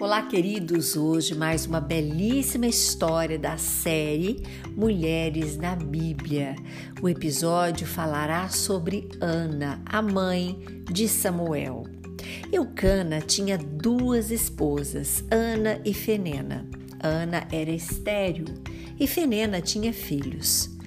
Olá, queridos! Hoje mais uma belíssima história da série Mulheres na Bíblia. O episódio falará sobre Ana, a mãe de Samuel. Eucana tinha duas esposas, Ana e Fenena. Ana era estéril e Fenena tinha filhos.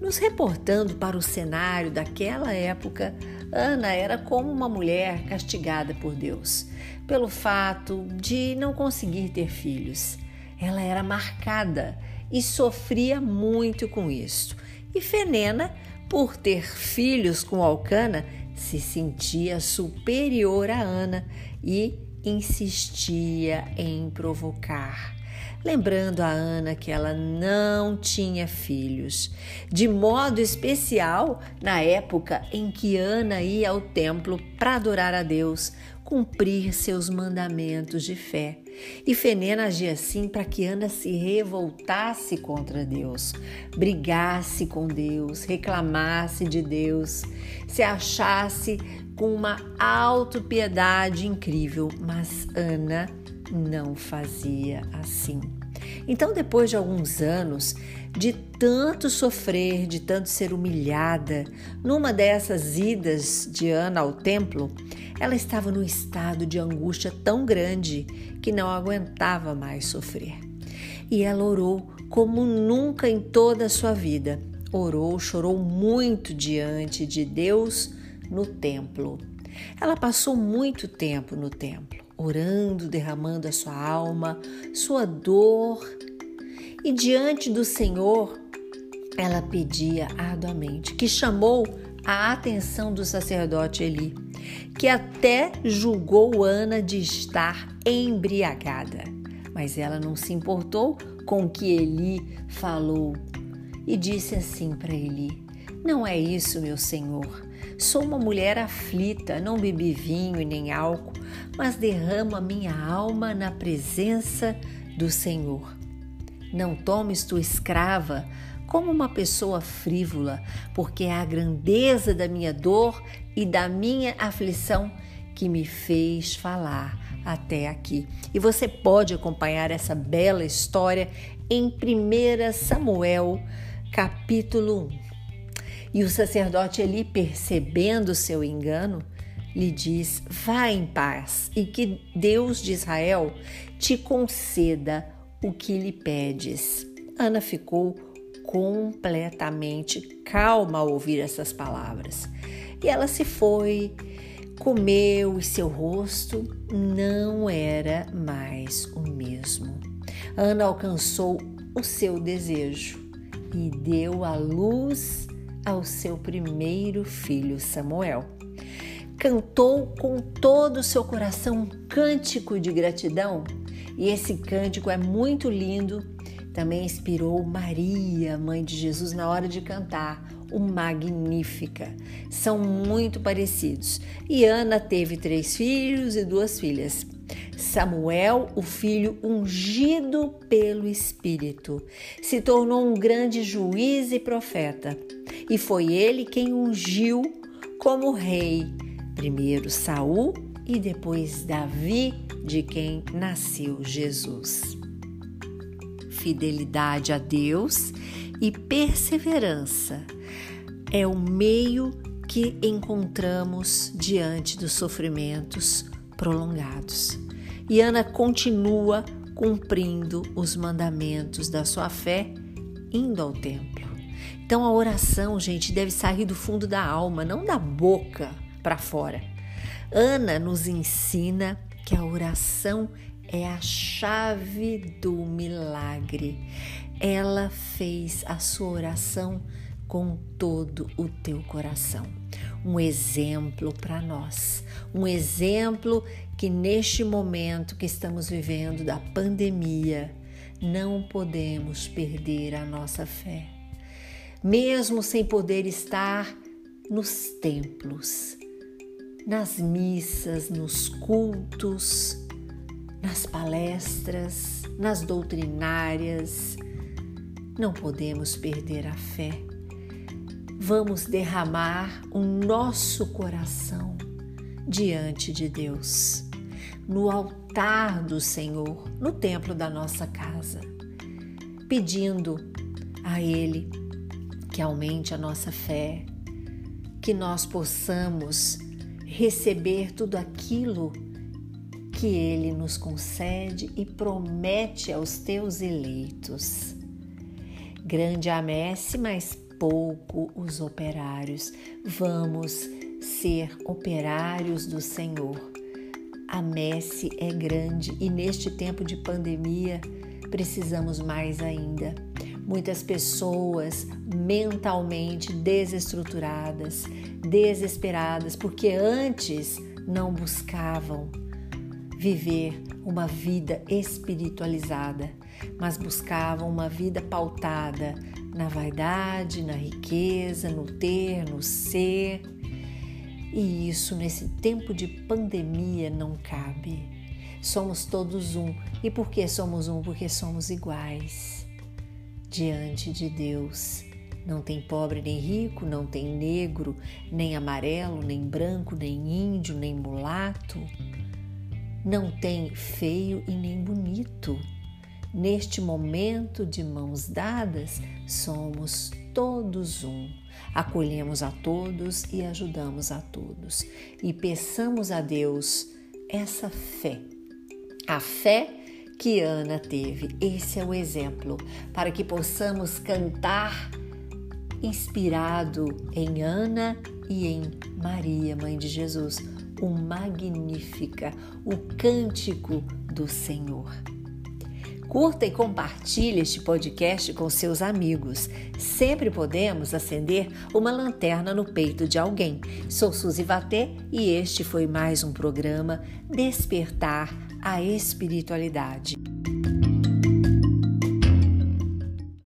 Nos reportando para o cenário daquela época, Ana era como uma mulher castigada por Deus pelo fato de não conseguir ter filhos. Ela era marcada e sofria muito com isso. E Fenena, por ter filhos com Alcana, se sentia superior a Ana e insistia em provocar lembrando a Ana que ela não tinha filhos, de modo especial na época em que Ana ia ao templo para adorar a Deus, cumprir seus mandamentos de fé. E Fenena agia assim para que Ana se revoltasse contra Deus, brigasse com Deus, reclamasse de Deus, se achasse com uma autopiedade incrível, mas Ana não fazia assim. Então, depois de alguns anos de tanto sofrer, de tanto ser humilhada, numa dessas idas de Ana ao templo, ela estava num estado de angústia tão grande que não aguentava mais sofrer. E ela orou como nunca em toda a sua vida. Orou, chorou muito diante de Deus no templo. Ela passou muito tempo no templo orando, derramando a sua alma, sua dor. E diante do Senhor, ela pedia arduamente, que chamou a atenção do sacerdote Eli, que até julgou Ana de estar embriagada. Mas ela não se importou com o que Eli falou e disse assim para Eli: Não é isso, meu senhor. Sou uma mulher aflita, não bebi vinho e nem álcool, mas derramo a minha alma na presença do Senhor. Não tomes tua escrava como uma pessoa frívola, porque é a grandeza da minha dor e da minha aflição que me fez falar até aqui. E você pode acompanhar essa bela história em 1 Samuel, capítulo 1. E o sacerdote Eli, percebendo seu engano, lhe diz: Vá em paz e que Deus de Israel te conceda o que lhe pedes. Ana ficou completamente calma ao ouvir essas palavras. E ela se foi, comeu e seu rosto não era mais o mesmo. Ana alcançou o seu desejo e deu à luz ao seu primeiro filho Samuel. Cantou com todo o seu coração um cântico de gratidão, e esse cântico é muito lindo. Também inspirou Maria, mãe de Jesus, na hora de cantar o Magnífica. São muito parecidos. E Ana teve três filhos e duas filhas. Samuel, o filho ungido pelo Espírito, se tornou um grande juiz e profeta, e foi ele quem ungiu como rei, primeiro Saul e depois Davi, de quem nasceu Jesus. Fidelidade a Deus e perseverança é o meio que encontramos diante dos sofrimentos prolongados. E Ana continua cumprindo os mandamentos da sua fé, indo ao templo. Então a oração, gente, deve sair do fundo da alma, não da boca para fora. Ana nos ensina que a oração é a chave do milagre. Ela fez a sua oração com todo o teu coração. Um exemplo para nós, um exemplo que neste momento que estamos vivendo da pandemia, não podemos perder a nossa fé. Mesmo sem poder estar nos templos, nas missas, nos cultos, nas palestras, nas doutrinárias, não podemos perder a fé vamos derramar o nosso coração diante de Deus. no altar do Senhor, no templo da nossa casa, pedindo a Ele que aumente a nossa fé, que nós possamos receber tudo aquilo que Ele nos concede e promete aos teus eleitos. Grande a messe, mas pouco os operários. Vamos ser operários do Senhor. A messe é grande e neste tempo de pandemia precisamos mais ainda. Muitas pessoas mentalmente desestruturadas, desesperadas, porque antes não buscavam viver uma vida espiritualizada, mas buscavam uma vida pautada na vaidade, na riqueza, no ter, no ser. E isso nesse tempo de pandemia não cabe. Somos todos um. E por que somos um? Porque somos iguais diante de Deus. Não tem pobre nem rico, não tem negro, nem amarelo, nem branco, nem índio, nem mulato. Não tem feio e nem bonito. Neste momento de mãos dadas, somos todos um. Acolhemos a todos e ajudamos a todos. E peçamos a Deus essa fé. A fé que Ana teve. Esse é o exemplo para que possamos cantar inspirado em Ana e em Maria, mãe de Jesus, o Magnífica, o cântico do Senhor. Curta e compartilhe este podcast com seus amigos. Sempre podemos acender uma lanterna no peito de alguém. Sou Suzy Vatê e este foi mais um programa Despertar a Espiritualidade.